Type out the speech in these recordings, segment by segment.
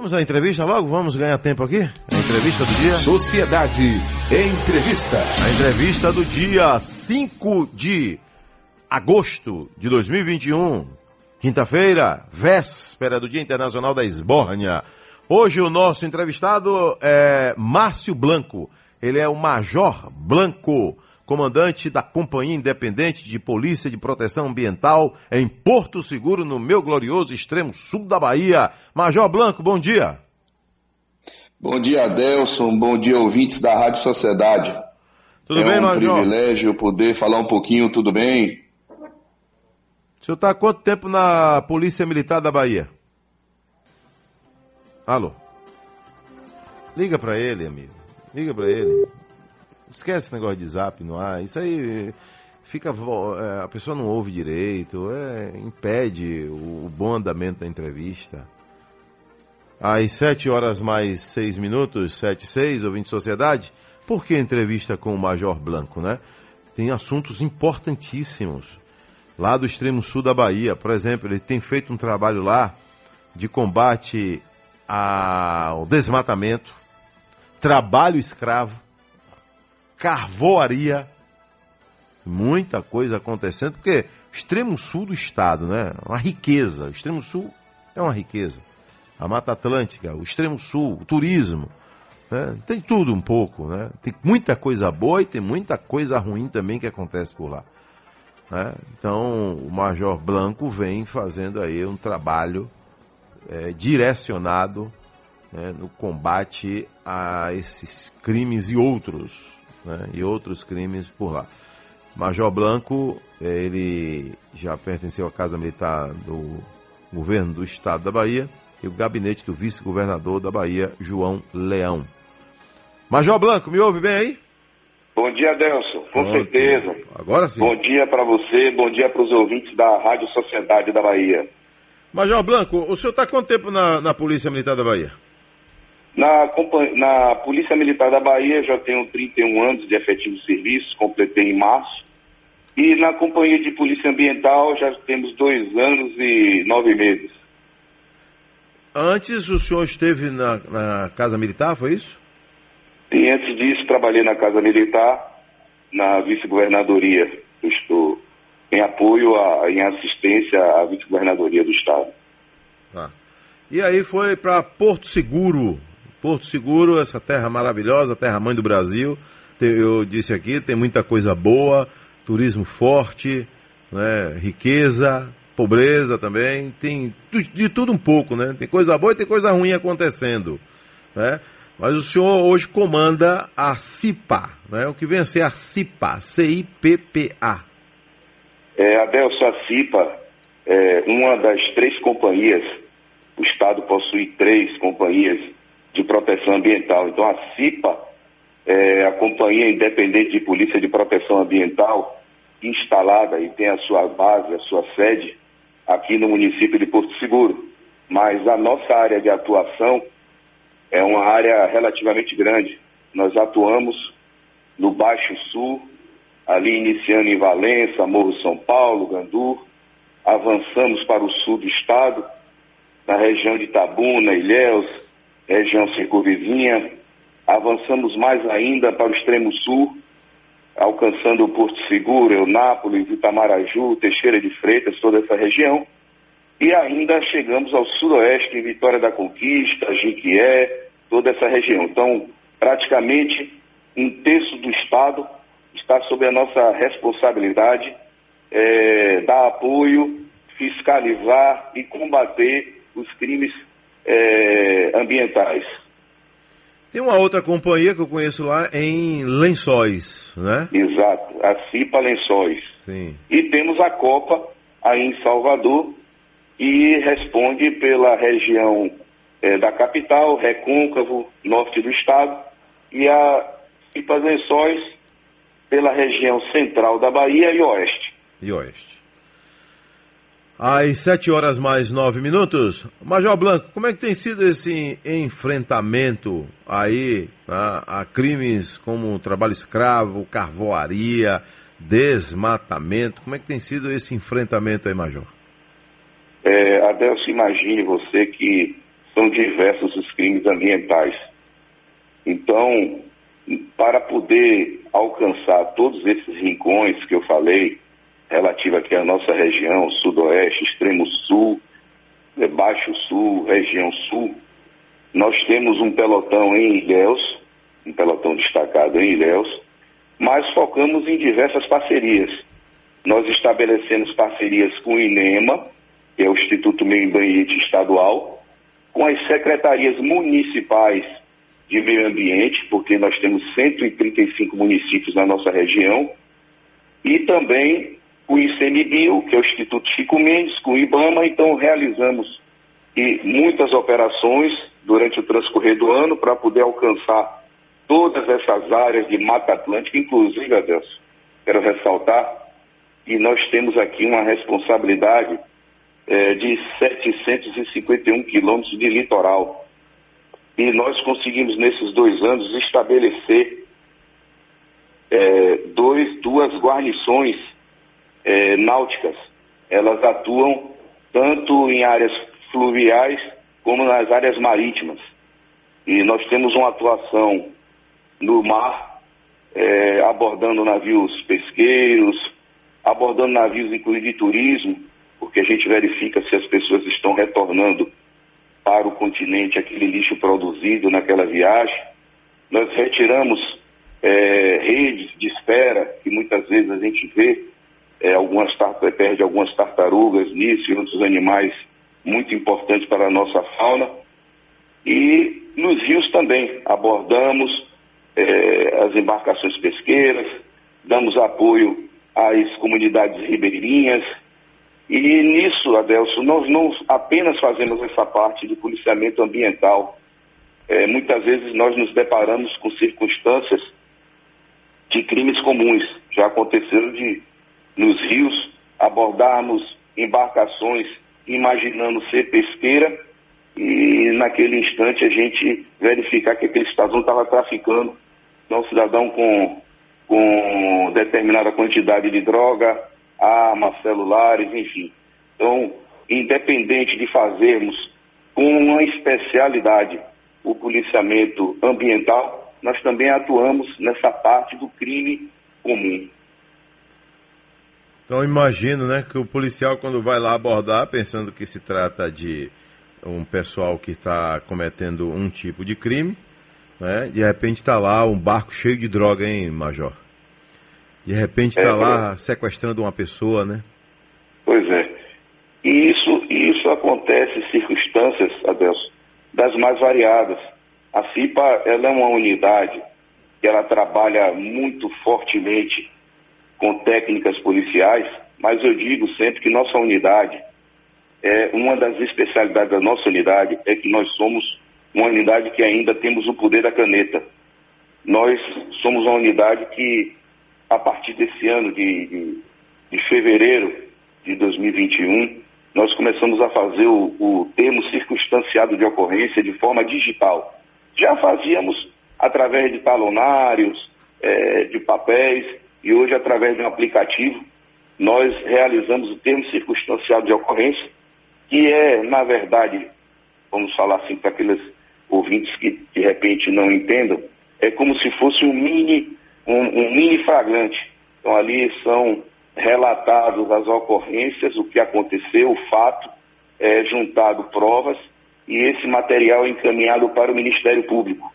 Vamos à entrevista logo? Vamos ganhar tempo aqui? A entrevista do dia? Sociedade Entrevista. A entrevista do dia 5 de agosto de 2021. Quinta-feira, véspera do Dia Internacional da Esbórnia. Hoje o nosso entrevistado é Márcio Blanco. Ele é o Major Blanco comandante da Companhia Independente de Polícia de Proteção Ambiental em Porto Seguro, no meu glorioso extremo sul da Bahia. Major Blanco, bom dia. Bom dia, Adelson. Bom dia, ouvintes da Rádio Sociedade. Tudo é bem, um Major? privilégio poder falar um pouquinho, tudo bem? O senhor está há quanto tempo na Polícia Militar da Bahia? Alô? Liga para ele, amigo. Liga para ele. Esquece esse negócio de zap no ar. Isso aí fica. é, a pessoa não ouve direito, é, impede o, bom andamento da entrevista. Às 7 horas mais 6 minutos, 7 e 6, ouvinte de sociedade, por que entrevista com o Major Blanco, né? Tem assuntos importantíssimos lá do extremo sul da Bahia. Por exemplo, ele tem feito um trabalho lá de combate ao desmatamento, trabalho escravo, carvoaria, muita coisa acontecendo, porque o extremo sul do estado, né? Uma riqueza. O extremo sul é uma riqueza. A Mata Atlântica, o extremo sul, o turismo. Né? Tem tudo um pouco, né? Tem muita coisa boa e tem muita coisa ruim também que acontece por lá. né? Então, o Major Blanco vem fazendo aí um trabalho é, direcionado né, no combate a esses crimes e outros, né, e outros crimes por lá. Major Blanco, eh, ele já pertenceu à Casa Militar do governo do estado da Bahia e o gabinete do vice-governador da Bahia, João Leão. Major Blanco, me ouve bem aí? Bom dia, Adelson. Com Pronto. certeza. Agora sim. Bom dia para você, bom dia para os ouvintes da Rádio Sociedade da Bahia. Major Blanco, o senhor está quanto tempo na, na Polícia Militar da Bahia? Na, na Polícia Militar da Bahia já tenho 31 anos de efetivo serviço, completei em março. E na Companhia de Polícia Ambiental já temos dois anos e nove meses. Antes o senhor esteve na, na Casa Militar, foi isso? E antes disso, trabalhei na Casa Militar, na vice-governadoria. Estou em apoio, a, em assistência à vice-governadoria do Estado. Tá. E aí foi para Porto Seguro. Porto Seguro, essa terra maravilhosa, terra mãe do Brasil. Eu disse aqui, tem muita coisa boa, turismo forte, né, riqueza, pobreza também, tem de tudo um pouco, né? Tem coisa boa e tem coisa ruim acontecendo, né? Mas o senhor hoje comanda a CIPA, né? O que vem a ser a CIPA, C-I-P-P-A. É, Adelso, a CIPA é uma das três companhias, o Estado possui três companhias de proteção ambiental. Então, a CIPA é a Companhia Independente de Polícia de Proteção Ambiental, instalada e tem a sua base, a sua sede aqui no município de Porto Seguro. Mas a nossa área de atuação é uma área relativamente grande. Nós atuamos no Baixo Sul, ali iniciando em Valença, Morro São Paulo, Gandu, avançamos para o sul do estado, na região de Itabuna, Ilhéus, região circunvizinha, avançamos mais ainda para o extremo sul, alcançando Porto Seguro, Eunápolis, Itamaraju, Teixeira de Freitas, toda essa região, e ainda chegamos ao sudoeste, em Vitória da Conquista, Jiquié, toda essa região. Então, praticamente um terço do estado está sob a nossa responsabilidade eh, dar apoio, fiscalizar e combater os crimes eh, ambientais. Tem uma outra companhia que eu conheço lá em Lençóis, né? Exato, a CIPA Lençóis. Sim. E temos a Copa aí em Salvador e responde pela região eh, da capital, Recôncavo, norte do estado, e a CIPA Lençóis pela região central da Bahia e oeste. e Oeste. Às 7 horas mais 9 minutos, Major Blanco, como é que tem sido esse enfrentamento aí tá, a crimes como trabalho escravo, carvoaria, desmatamento? Como é que tem sido esse enfrentamento aí, Major? É, Adelso, imagine você que são diversos os crimes ambientais. Então, para poder alcançar todos esses rincões que eu falei, relativo aqui à nossa região, sudoeste, extremo sul, é, baixo sul, região sul, nós temos um pelotão em Ilhéus, um pelotão destacado em Ilhéus, mas focamos em diversas parcerias. Nós estabelecemos parcerias com o INEMA, que é o Instituto Meio Ambiente Estadual, com as secretarias municipais de meio ambiente, porque nós temos 135 municípios na nossa região, e também o ICMBio, que é o Instituto Chico Mendes, com o IBAMA, então realizamos e muitas operações durante o transcorrer do ano para poder alcançar todas essas áreas de Mata Atlântica, inclusive, Adelson, quero ressaltar que nós temos aqui uma responsabilidade é, de 751 quilômetros de litoral. E nós conseguimos, nesses dois anos, estabelecer é, dois, duas guarnições é, náuticas. Elas atuam tanto em áreas fluviais como nas áreas marítimas. E nós temos uma atuação no mar, é, abordando navios pesqueiros, abordando navios inclusive de turismo, porque a gente verifica se as pessoas estão retornando para o continente aquele lixo produzido naquela viagem. Nós retiramos é, redes de espera, que muitas vezes a gente vê, é, algumas perde algumas tartarugas nisso e outros animais muito importantes para a nossa fauna. E nos rios também abordamos é, as embarcações pesqueiras, damos apoio às comunidades ribeirinhas. E nisso, Adelso, nós não apenas fazemos essa parte de policiamento ambiental. É, muitas vezes nós nos deparamos com circunstâncias de crimes comuns. Já aconteceu de, nos rios, abordarmos embarcações imaginando ser pesqueira e naquele instante a gente verificar que aquele cidadão estava traficando, não um cidadão com, com determinada quantidade de droga, armas, celulares, enfim. Então, independente de fazermos com uma especialidade o policiamento ambiental, nós também atuamos nessa parte do crime comum. Então imagino, né, que o policial quando vai lá abordar, pensando que se trata de um pessoal que está cometendo um tipo de crime, né, de repente está lá um barco cheio de droga, hein, Major? De repente está é, lá sequestrando uma pessoa, né? Pois é. E isso, isso acontece em circunstâncias, Adelso, das mais variadas. A CIPA ela é uma unidade que ela trabalha muito fortemente com técnicas policiais, mas eu digo sempre que nossa unidade, é uma das especialidades da nossa unidade é que nós somos uma unidade que ainda temos o poder da caneta. Nós somos uma unidade que, a partir desse ano de, de, de fevereiro de 2021, nós começamos a fazer o, o termo circunstanciado de ocorrência de forma digital. Já fazíamos através de talonários, é, de papéis, e hoje, através de um aplicativo, nós realizamos o termo circunstancial de ocorrência, que é, na verdade, vamos falar assim para aqueles ouvintes que de repente não entendam, é como se fosse um mini, um, um mini flagrante. Então ali são relatados as ocorrências, o que aconteceu, o fato, é, juntado provas, e esse material é encaminhado para o Ministério Público.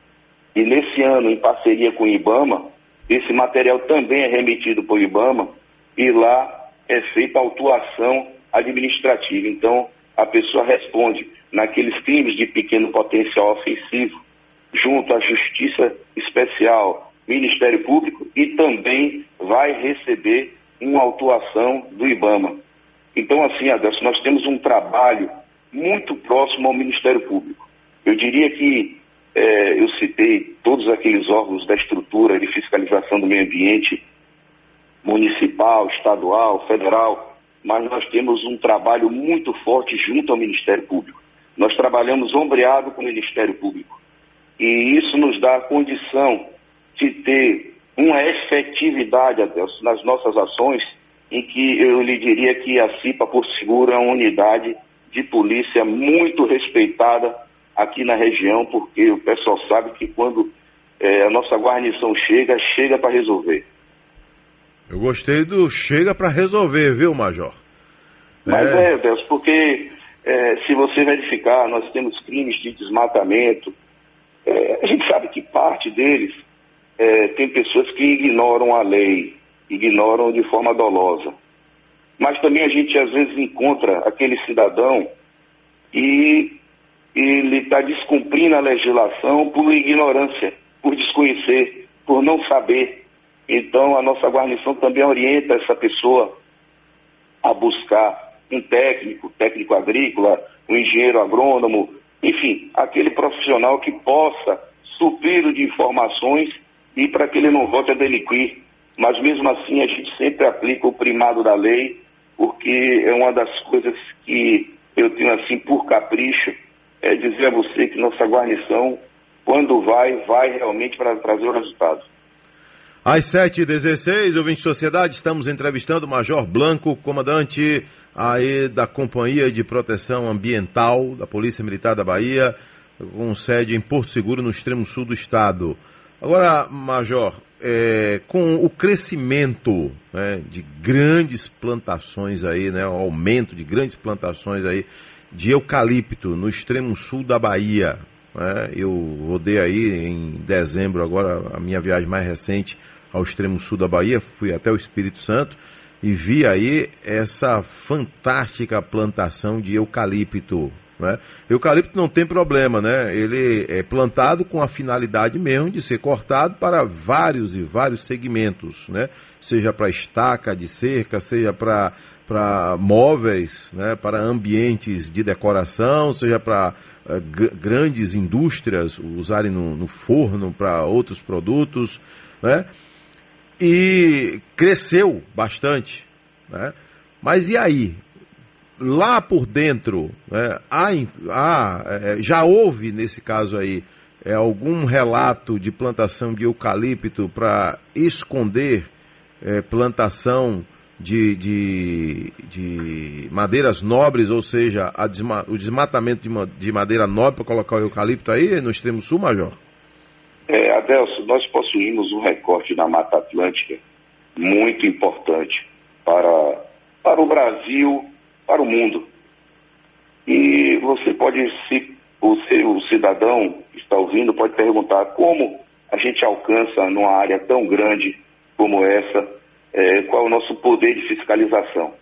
E nesse ano, em parceria com o IBAMA, esse material também é remetido para o IBAMA e lá é feita a autuação administrativa. Então, a pessoa responde naqueles crimes de pequeno potencial ofensivo, junto à Justiça Especial, Ministério Público e também vai receber uma autuação do IBAMA. Então, assim, Adelson, nós temos um trabalho muito próximo ao Ministério Público. Eu diria que é, eu citei todos aqueles órgãos da estrutura de fiscalização do meio ambiente, municipal, estadual, federal, mas nós temos um trabalho muito forte junto ao Ministério Público. Nós trabalhamos ombreado com o Ministério Público. E isso nos dá a condição de ter uma efetividade, Adelson, nas nossas ações, em que eu lhe diria que a CIPA, por seguro, é uma unidade de polícia muito respeitada aqui na região, porque o pessoal sabe que quando é, a nossa guarnição chega, chega para resolver. Eu gostei do chega para resolver, viu, Major? Mas é, é Deus, porque é, se você verificar, nós temos crimes de desmatamento. É, a gente sabe que parte deles é, tem pessoas que ignoram a lei, ignoram de forma dolosa. Mas também a gente às vezes encontra aquele cidadão e ele está descumprindo a legislação por ignorância, por desconhecer, por não saber. Então a nossa guarnição também orienta essa pessoa a buscar um técnico, técnico agrícola, um engenheiro agrônomo, enfim, aquele profissional que possa suprir de informações e para que ele não volte a delinquir. Mas mesmo assim a gente sempre aplica o primado da lei, porque é uma das coisas que eu tenho assim por capricho, é dizer a você que nossa guarnição, quando vai, vai realmente para trazer o resultado. Às 7h16, ouvinte de sociedade, estamos entrevistando o Major Blanco, comandante aí da Companhia de Proteção Ambiental da Polícia Militar da Bahia, com sede em Porto Seguro, no extremo sul do estado. Agora, Major, é, com o crescimento né, de grandes plantações aí, né, o aumento de grandes plantações aí de eucalipto no extremo sul da Bahia, né, eu rodei aí em dezembro agora a minha viagem mais recente ao extremo sul da Bahia, fui até o Espírito Santo e vi aí essa fantástica plantação de eucalipto. Né? Eucalipto não tem problema, né? Ele é plantado com a finalidade mesmo de ser cortado para vários e vários segmentos, né? Seja para estaca de cerca, seja para para móveis, né, para ambientes de decoração, seja para uh, grandes indústrias usarem no, no forno para outros produtos, né? e cresceu bastante. Né? Mas e aí? Lá por dentro, né, há, há, é, já houve nesse caso aí algum relato de plantação de eucalipto para esconder é, plantação de, de, de, madeiras nobres, ou seja, desma, o desmatamento de, de madeira nobre para colocar o eucalipto aí no extremo sul, Major? É, nós possuímos um recorte na Mata Atlântica muito importante para, para o Brasil, para o mundo. E você pode, se o, o cidadão que está ouvindo pode perguntar como a gente alcança numa área tão grande como essa, é, qual é o nosso poder de fiscalização.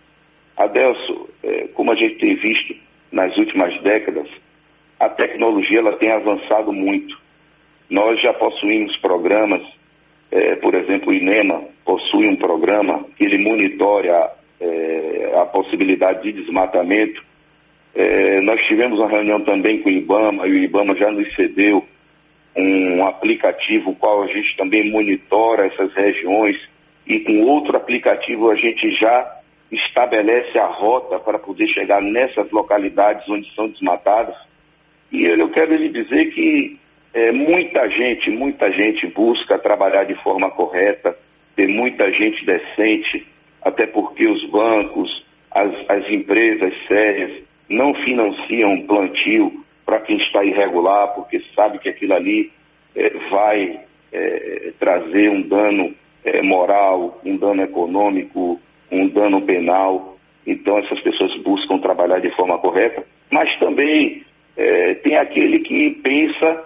Adelso, é, como a gente tem visto nas últimas décadas, a tecnologia ela tem avançado muito. Nós já possuímos programas, é, por exemplo, o INEMA possui um programa que ele monitora é, a possibilidade de desmatamento. É, nós tivemos uma reunião também com o IBAMA e o IBAMA já nos cedeu um aplicativo qual a gente também monitora essas regiões e com outro aplicativo a gente já estabelece a rota para poder chegar nessas localidades onde são desmatadas. E eu quero lhe dizer que é, muita gente, muita gente busca trabalhar de forma correta, ter muita gente decente, até porque os bancos, as, as empresas sérias não financiam plantio para quem está irregular, porque sabe que aquilo ali é, vai é, trazer um dano é, moral, um dano econômico, um dano penal. Então essas pessoas buscam trabalhar de forma correta, mas também é, tem aquele que pensa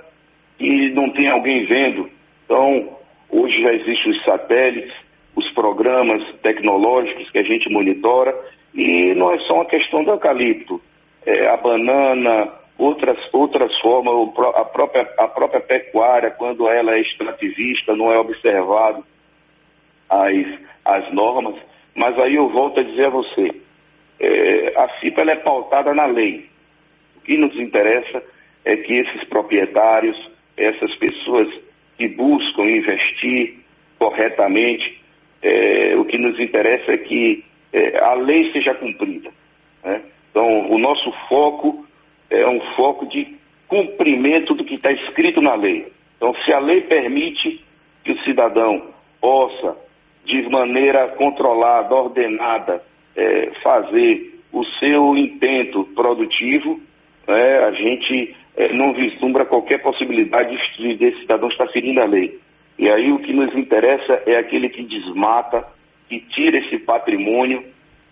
e não tem alguém vendo. Então, hoje já existem os satélites, os programas tecnológicos que a gente monitora, e não é só uma questão do eucalipto. É, a banana, outras, outras formas, a própria, a própria pecuária, quando ela é extrativista, não é observado as, as normas. Mas aí eu volto a dizer a você, é, a ela é pautada na lei. O que nos interessa é que esses proprietários, essas pessoas que buscam investir corretamente, é, o que nos interessa é que é, a lei seja cumprida. Né? Então, o nosso foco é um foco de cumprimento do que está escrito na lei. Então, se a lei permite que o cidadão possa, de maneira controlada, ordenada, é, fazer o seu intento produtivo, né, a gente é, não vislumbra qualquer possibilidade de, de cidadão estar ferindo a lei. E aí o que nos interessa é aquele que desmata, que tira esse patrimônio.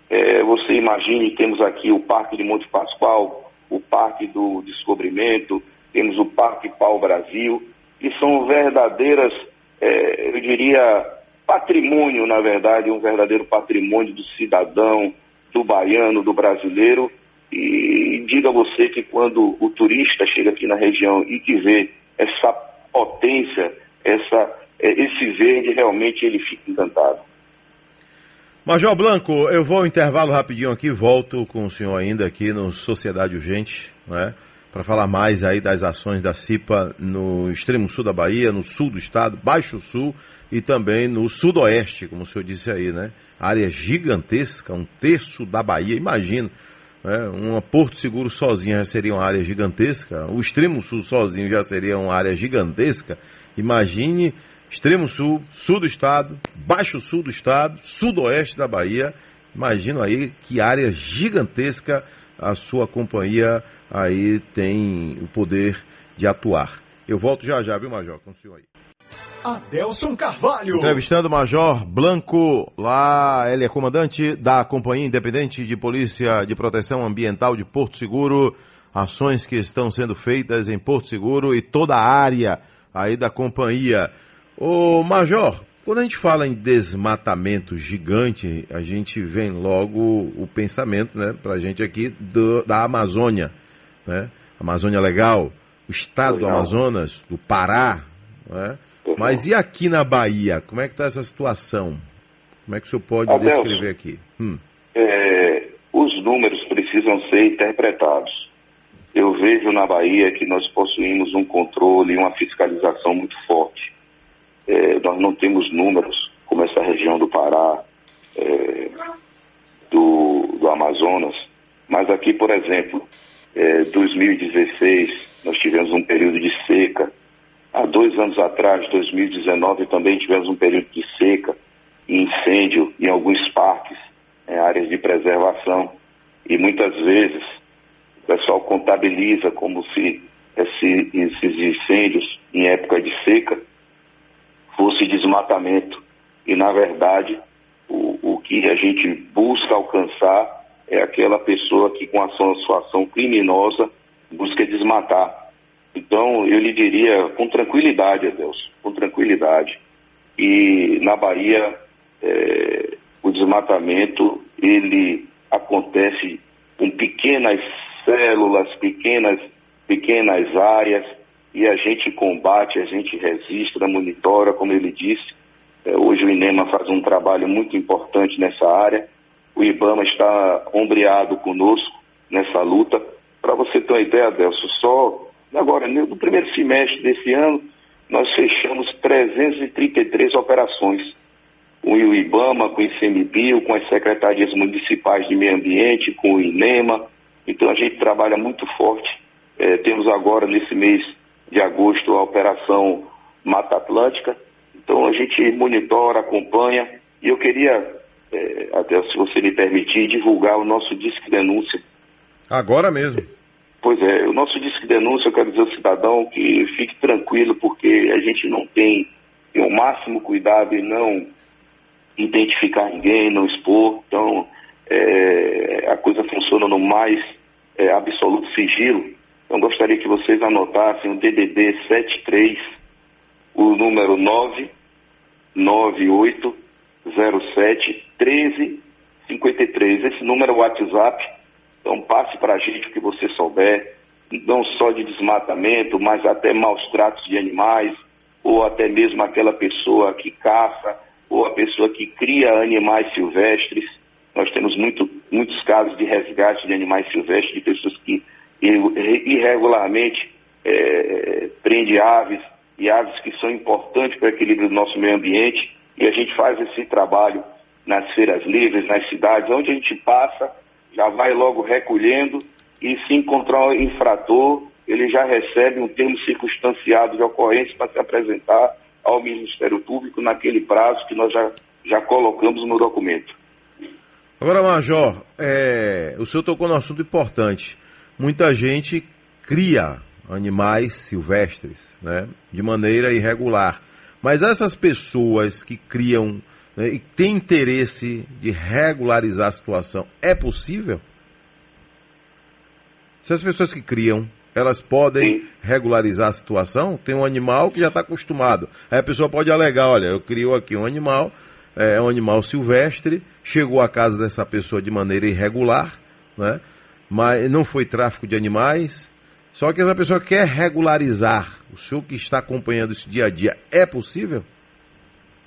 É, você imagine, temos aqui o Parque de Monte Pascoal, o Parque do Descobrimento, temos o Parque Pau Brasil, que são verdadeiras, é, eu diria, patrimônio, na verdade, um verdadeiro patrimônio do cidadão, do baiano, do brasileiro. E diga você que quando o turista chega aqui na região e que vê essa potência, essa, é, esse verde, realmente ele fica encantado. Major Blanco, eu vou ao intervalo rapidinho aqui, volto com o senhor ainda aqui no Sociedade Urgente, né? Para falar mais aí das ações da CIPA no extremo sul da Bahia, no sul do estado, baixo sul e também no sudoeste, como o senhor disse aí, né? Área gigantesca, um terço da Bahia, imagino. Né? Uma Porto Seguro sozinha já seria uma área gigantesca, o extremo sul sozinho já seria uma área gigantesca. Imagine extremo sul, sul do estado, baixo sul do estado, sudoeste da Bahia. Imagino aí que área gigantesca a sua companhia aí tem o poder de atuar. Eu volto já já, viu, Major, com o senhor aí. Adelson Carvalho. Entrevistando o Major Blanco, lá ele é comandante da Companhia Independente de Polícia de Proteção Ambiental de Porto Seguro. Ações que estão sendo feitas em Porto Seguro e toda a área aí da companhia. Ô Major, quando a gente fala em desmatamento gigante, a gente vem logo o pensamento, né, pra gente aqui do, da Amazônia, né? Amazônia Legal, o estado do Amazonas, do Pará, né? Mas e aqui na Bahia? Como é que está essa situação? Como é que o senhor pode Adelson, descrever aqui? Hum. É, os números precisam ser interpretados. Eu vejo na Bahia que nós possuímos um controle e uma fiscalização muito forte. É, nós não temos números como essa região do Pará, é, do, do, Amazonas, mas aqui, por exemplo, é, 2016, nós tivemos um período de seca Há dois anos atrás, 2019, também tivemos um período de seca e incêndio em alguns parques, em áreas de preservação. E muitas vezes o pessoal contabiliza como se esse, esses incêndios em época de seca fosse desmatamento. E na verdade, o, o que a gente busca alcançar é aquela pessoa que com a sua ação criminosa busca desmatar então, eu lhe diria com tranquilidade, Deus, com tranquilidade. E na Bahia, é, o desmatamento, ele acontece com pequenas células, pequenas, pequenas áreas, e a gente combate, a gente registra, monitora, como ele disse. É, hoje o INEMA faz um trabalho muito importante nessa área. O IBAMA está ombreado conosco nessa luta. Para você ter uma ideia, Adelso, só Agora, no primeiro semestre desse ano, nós fechamos 333 operações. Com o IBAMA, com o ICMBio, com as secretarias municipais de meio ambiente, com o INEMA. Então a gente trabalha muito forte. É, temos agora, nesse mês de agosto, a operação Mata Atlântica. Então a gente monitora, acompanha. E eu queria, é, até se você me permitir, divulgar o nosso Disque Denúncia. Agora mesmo. Pois é, o nosso disco de denúncia, eu quero dizer ao cidadão que fique tranquilo, porque a gente não tem, o máximo cuidado em não identificar ninguém, não expor. Então, é, a coisa funciona no mais é, absoluto sigilo. Então, gostaria que vocês anotassem o DDD 73, o número 99807 1353. Esse número é o WhatsApp então passe para a gente o que você souber, não só de desmatamento, mas até maus tratos de animais, ou até mesmo aquela pessoa que caça, ou a pessoa que cria animais silvestres. Nós temos muito, muitos casos de resgate de animais silvestres, de pessoas que irregularmente é, prende aves, e aves que são importantes para o equilíbrio do nosso meio ambiente, e a gente faz esse trabalho nas feiras livres, nas cidades, onde a gente passa já vai logo recolhendo e se encontrar um infrator, ele já recebe um termo circunstanciado de ocorrência para se apresentar ao Ministério Público naquele prazo que nós já, já colocamos no documento. Agora, Major, é, o senhor tocou num assunto importante. muita gente cria animais silvestres, né, de maneira irregular. Mas essas pessoas que criam né, e têm interesse de regularizar a situação, é possível? Se as pessoas que criam, elas podem Sim. regularizar a situação, tem um animal que já está acostumado. Aí a pessoa pode alegar, olha, eu crio aqui um animal, é um animal silvestre, chegou à casa dessa pessoa de maneira irregular, né? mas não foi tráfico de animais, só que essa pessoa quer regularizar. O senhor que está acompanhando isso dia a dia, é possível?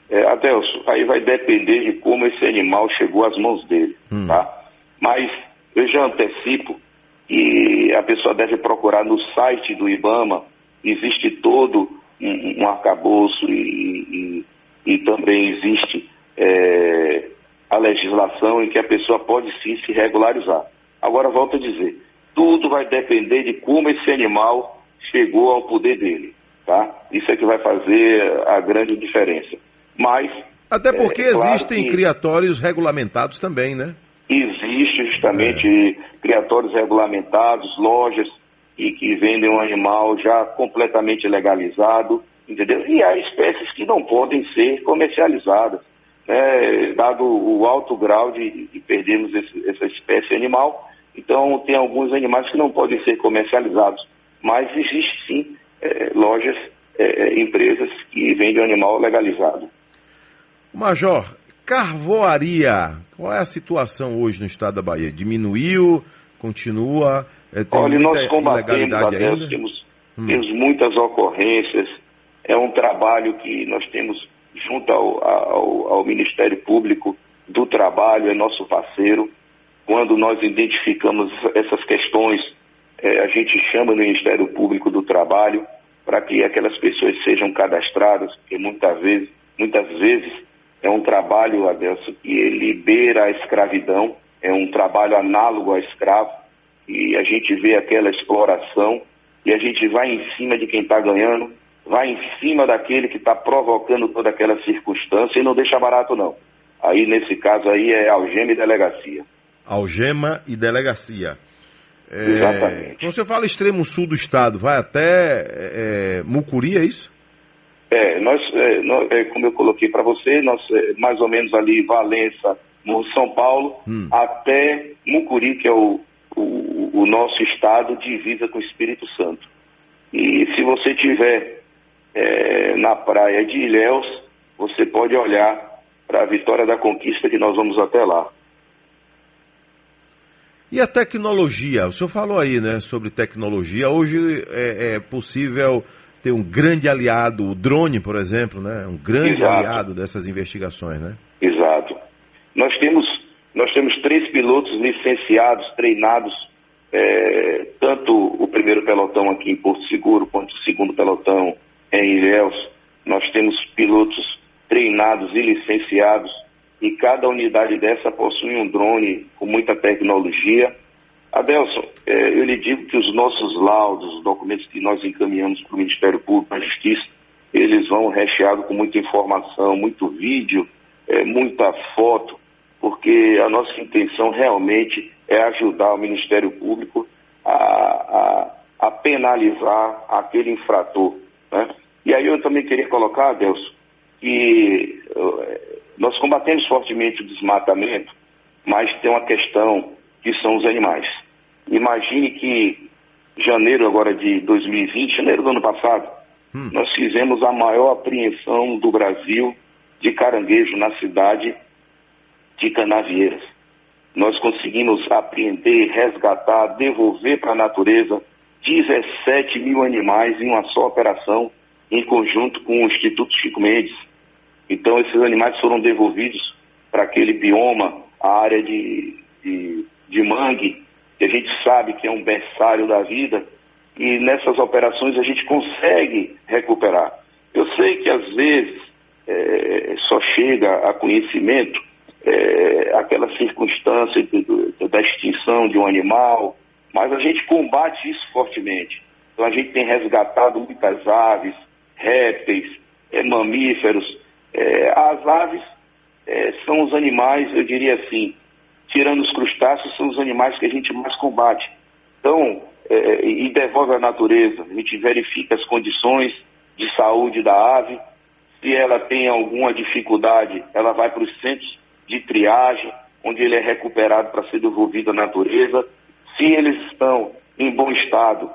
É, Adelso, aí vai depender de como esse animal chegou às mãos dele, hum. tá? Mas eu já antecipo que a pessoa deve procurar no site do IBAMA, existe todo um, um arcabouço e, e, e também existe é, a legislação em que a pessoa pode sim se regularizar. Agora, volto a dizer, tudo vai depender de como esse animal chegou ao poder dele, tá? Isso é que vai fazer a grande diferença. Mas... Até porque é, claro existem que... criatórios regulamentados também, né? Existe justamente é. criatórios regulamentados, lojas e que vendem um animal já completamente legalizado, entendeu? E há espécies que não podem ser comercializadas, né? dado o alto grau de, de perdermos esse, essa espécie animal, então, tem alguns animais que não podem ser comercializados, mas existe sim é, lojas, é, é empresas que vendem animal legalizado. Major, carvoaria, qual é a situação hoje no estado da Bahia? Diminuiu? Continua? É, Olha, nós combatemos, Adeus, temos, hum. temos muitas ocorrências, é um trabalho que nós temos junto ao, ao, ao Ministério Público do Trabalho, é nosso parceiro, quando nós identificamos essas questões, é, a gente chama no Ministério Público do Trabalho para que aquelas pessoas sejam cadastradas, porque muitas vezes, muitas vezes é um trabalho, Adelso, que libera a escravidão, é um trabalho análogo ao escravo, e a gente vê aquela exploração e a gente vai em cima de quem está ganhando, vai em cima daquele que está provocando toda aquela circunstância e não deixa barato não. Aí nesse caso aí é algema e delegacia algema e delegacia. É, Exatamente. Quando você fala extremo sul do estado, vai até é, Mucuri, é isso? É, nós, é, nós é, como eu coloquei para você, nós é, mais ou menos ali Valença, no São Paulo, hum. até Mucuri, que é o, o, o, nosso estado divisa com o Espírito Santo. E se você tiver é, na praia de Ilhéus, você pode olhar para a Vitória da Conquista que nós vamos até lá. E a tecnologia? O senhor falou aí, né, sobre tecnologia. Hoje é, é possível ter um grande aliado, o drone, por exemplo, né? Um grande Exato. aliado dessas investigações, né? Exato. Nós temos, nós temos três pilotos licenciados, treinados, é, tanto o primeiro pelotão aqui em Porto Seguro, quanto o segundo pelotão em Ilhéus. Nós temos pilotos treinados e licenciados e cada unidade dessa possui um drone com muita tecnologia. Adelson, é, eu lhe digo que os nossos laudos, os documentos que nós encaminhamos para o Ministério Público, a Justiça, eles vão recheados com muita informação, muito vídeo, é, muita foto, porque a nossa intenção realmente é ajudar o Ministério Público a, a, a penalizar aquele infrator. Né? E aí eu também queria colocar, Adelson, que nós combatemos fortemente o desmatamento, mas tem uma questão que são os animais. Imagine que janeiro agora de 2020, janeiro do ano passado, hum. nós fizemos a maior apreensão do Brasil de caranguejo na cidade de Canavieiras. Nós conseguimos apreender, resgatar, devolver para a natureza 17 mil animais em uma só operação, em conjunto com o Instituto Chico Mendes. Então, esses animais foram devolvidos para aquele bioma, a área de, de, de mangue, que a gente sabe que é um berçário da vida, e nessas operações a gente consegue recuperar. Eu sei que às vezes é, só chega a conhecimento é, aquela circunstância de, de, da extinção de um animal, mas a gente combate isso fortemente. Então a gente tem resgatado muitas aves, répteis, é, mamíferos, é, as aves é, são os animais, eu diria assim, tirando os crustáceos, são os animais que a gente mais combate. Então, é, e devolve à natureza. A gente verifica as condições de saúde da ave. Se ela tem alguma dificuldade, ela vai para os centros de triagem, onde ele é recuperado para ser devolvido à natureza. Se eles estão em bom estado,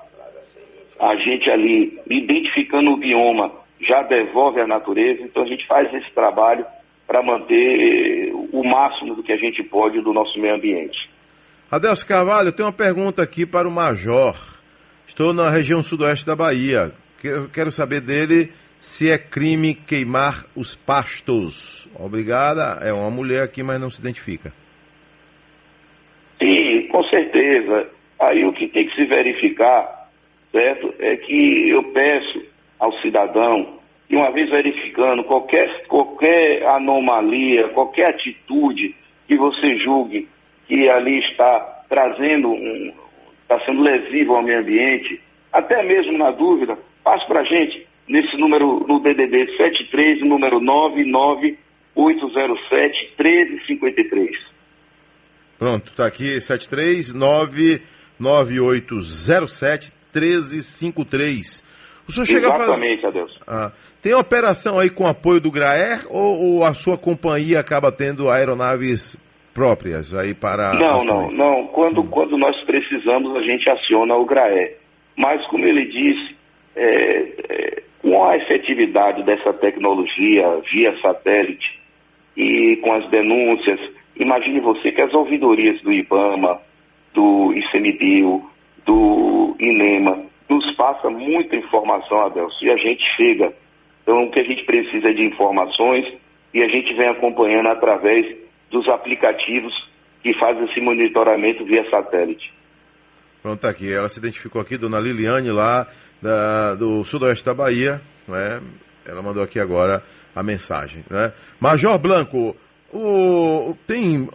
a gente ali, identificando o bioma, já devolve à natureza. Então a gente faz esse trabalho para manter o máximo do que a gente pode do nosso meio ambiente. Adelso Carvalho, eu tenho uma pergunta aqui para o Major. Estou na região sudoeste da Bahia. Quero saber dele se é crime queimar os pastos. Obrigada. É uma mulher aqui, mas não se identifica. Sim, com certeza. Aí o que tem que se verificar, certo, é que eu peço ao cidadão e uma vez verificando qualquer, qualquer anomalia, qualquer atitude que você julgue que ali está trazendo, um, está sendo lesivo ao meio ambiente, até mesmo na dúvida, passe para a gente nesse número, no DDD 73, número 99807 1353. Pronto, está aqui 7399807 1353. O senhor chega Exatamente, a fazer... Adeus. Ah, tem operação aí com apoio do GRAER ou, ou, a sua companhia acaba tendo aeronaves próprias aí para. Não, ações? não, não. Quando, hum. quando nós precisamos, a gente aciona o GRAER. Mas, como ele disse, é, é, com a efetividade dessa tecnologia via satélite e com as denúncias, imagine você que as ouvidorias do IBAMA, do ICMBio, do INEMA, nos passa muita informação, Adelso, e a gente chega. Então, o que a gente precisa é de informações e a gente vem acompanhando através dos aplicativos que fazem esse monitoramento via satélite. Pronto, tá aqui. Ela se identificou aqui, dona Liliane, lá da, do sudoeste da Bahia. Né? Ela mandou aqui agora a mensagem. Né? Major Blanco, o, tem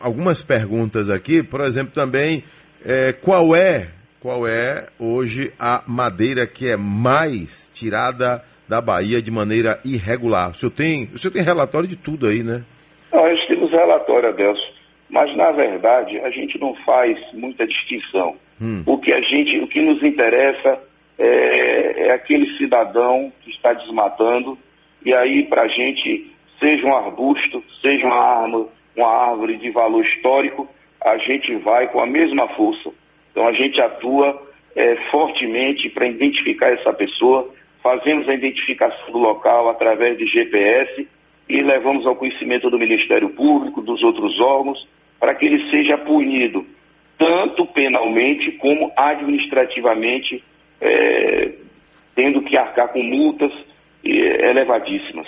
algumas perguntas aqui, por exemplo, também, é, qual é qual é hoje a madeira que é mais tirada da Bahia de maneira irregular? O senhor tem, o senhor tem relatório de tudo aí, né? Nós temos relatório, Adelso, mas na verdade a gente não faz muita distinção. Hum. O que a gente, o que nos interessa é, é aquele cidadão que está desmatando e aí para a gente, seja um arbusto, seja uma árvore, uma árvore de valor histórico, a gente vai com a mesma força então a gente atua é, fortemente para identificar essa pessoa, fazemos a identificação do local através de GPS e levamos ao conhecimento do Ministério Público, dos outros órgãos, para que ele seja punido, tanto penalmente como administrativamente, é, tendo que arcar com multas é, elevadíssimas.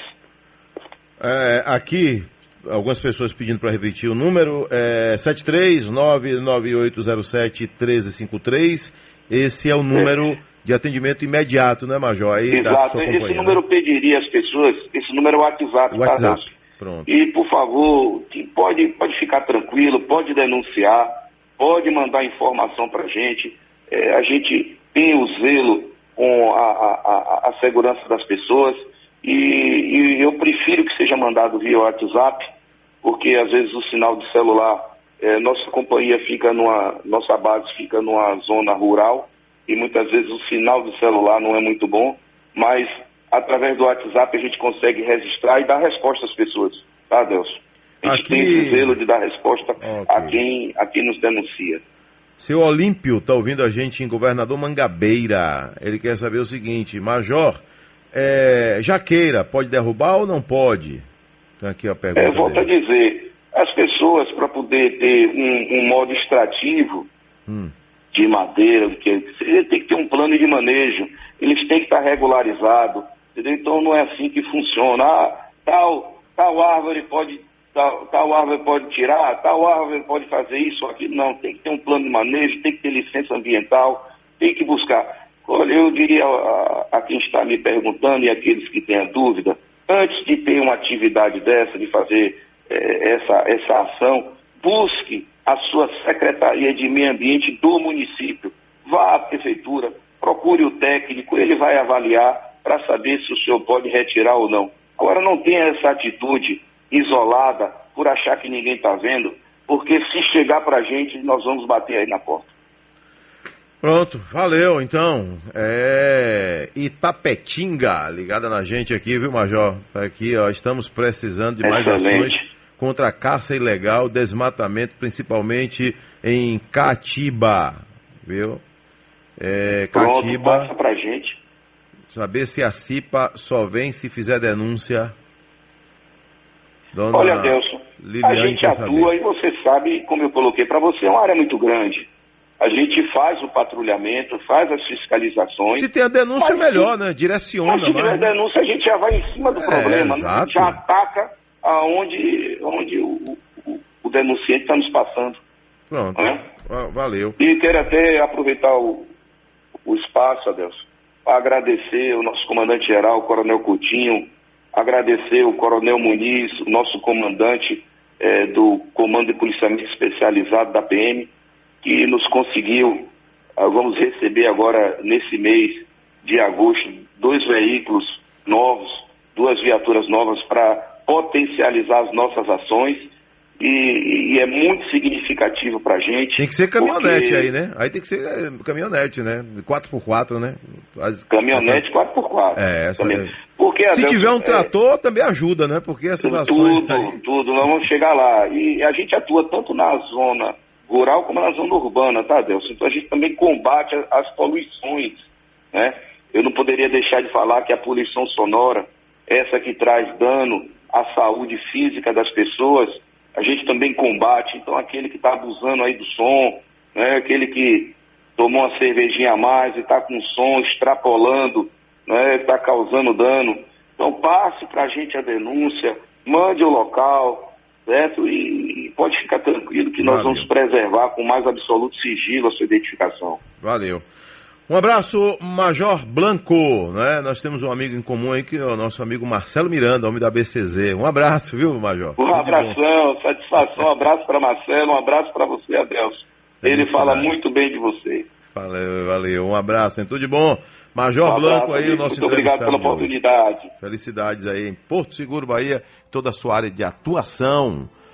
É, aqui, algumas pessoas pedindo para repetir o número, é 73998071353. Esse é o número é. De atendimento imediato, né, Major? Aí Exato, esse né? número pediria às pessoas, esse número é o WhatsApp. WhatsApp, tá, pronto. E, por favor, pode, pode ficar tranquilo, pode denunciar, pode mandar informação para a gente. É, a gente tem o zelo com a, a, a, a segurança das pessoas e, e, eu prefiro que seja mandado via WhatsApp, porque às vezes o sinal de celular, é, nossa companhia fica numa, nossa base fica numa zona rural e muitas vezes o sinal de celular não é muito bom, mas através do WhatsApp a gente consegue registrar e dar resposta às pessoas, tá, Deus? A gente Aqui... tem esse zelo de dar resposta okay. a, quem, a quem nos denuncia. Seu Olímpio está ouvindo a gente em Governador Mangabeira. Ele quer saber o seguinte, Major, é, Jaqueira, pode derrubar ou não pode? Então aqui a pergunta. É, volto a dizer, as pessoas para poder ter um, um modo extrativo hum. De madeira, que tem que ter um plano de manejo, eles têm que estar regularizados, entendeu? Então não é assim que funciona. Ah, tal, tal árvore pode Tal, tal, árvore pode tirar, tal árvore pode fazer isso, aquilo. Não, tem que ter um plano de manejo, tem que ter licença ambiental, tem que buscar. Olha, eu diria a, a quem está me perguntando e aqueles que têm a dúvida, antes de ter uma atividade dessa, de fazer é, essa, essa ação, busque a sua Secretaria de Meio Ambiente do município. Vá à prefeitura, procure o técnico, ele vai avaliar para saber se o senhor pode retirar ou não. Agora, não tenha essa atitude isolada por achar que ninguém está vendo, porque se chegar para a gente, nós vamos bater aí na porta. Pronto, valeu então. É Itapetinga, ligada na gente aqui, viu, Major? Tá aqui, ó, estamos precisando de mais Excelente. ações contra a caça ilegal, desmatamento, principalmente em Catiba, viu? É, Pronto, Catiba, passa pra gente. saber se a CIPA só vem se fizer denúncia. Dona Olha, Delson, a Liliane gente quer atua saber. e você sabe, como eu coloquei para você, é uma área muito grande. A gente faz o patrulhamento, faz as fiscalizações. Se tem a denúncia, melhor, né? Direciona Mas se tiver mais. né? denúncia, a gente já vai em cima do É, problema, exato. já ataca aonde, onde o, o, o denunciante está nos passando. Pronto, É? Va- valeu. E quero até aproveitar o, o espaço, Adelson, para agradecer o nosso comandante-geral, o Coronel Coutinho, agradecer o Coronel Muniz, o nosso comandante eh, do Comando de Policiamento Especializado da PM, que nos conseguiu, ah, vamos receber agora, nesse mês de agosto, dois veículos novos, duas viaturas novas para potencializar as nossas ações. E, e é muito significativo para a gente. Tem que ser caminhonete porque- aí, né? Aí tem que ser é, caminhonete, né? 4x4, né? As- Caminhonete essas- 4x4. É, essa Também. é. Porque, Se Adelson, tiver um é, trator, também ajuda, né? Porque essas ações. tudo, aí- tudo, nós vamos chegar lá. E a gente atua tanto na zona rural como na zona urbana, tá, Delson? Então a gente também combate as poluições, né? Eu não poderia deixar de falar que a poluição sonora, essa que traz dano à saúde física das pessoas, a gente também combate. Então aquele que está abusando aí do som, né? Aquele que tomou uma cervejinha a mais e está com som extrapolando, né? Está causando dano. Então passe para a gente a denúncia, mande o local, certo? E, e pode ficar tranquilo que nós Valeu. vamos preservar com mais absoluto sigilo a sua identificação. Valeu. Um abraço, Major Blanco, né? Nós temos um amigo em comum aí, que é o nosso amigo Marcelo Miranda, homem da BCZ. Um abraço, viu, Major? Um abração, satisfação, um abraço para Marcelo, um abraço para você, Adelson. Ele Felicidade. fala muito bem de você. Valeu, valeu. Um abraço, hein? Tudo de bom. Major Um abraço, Blanco aí, o amigo. nosso Muito obrigado pela oportunidade. Felicidades aí em Porto Seguro, Bahia, toda a sua área de atuação.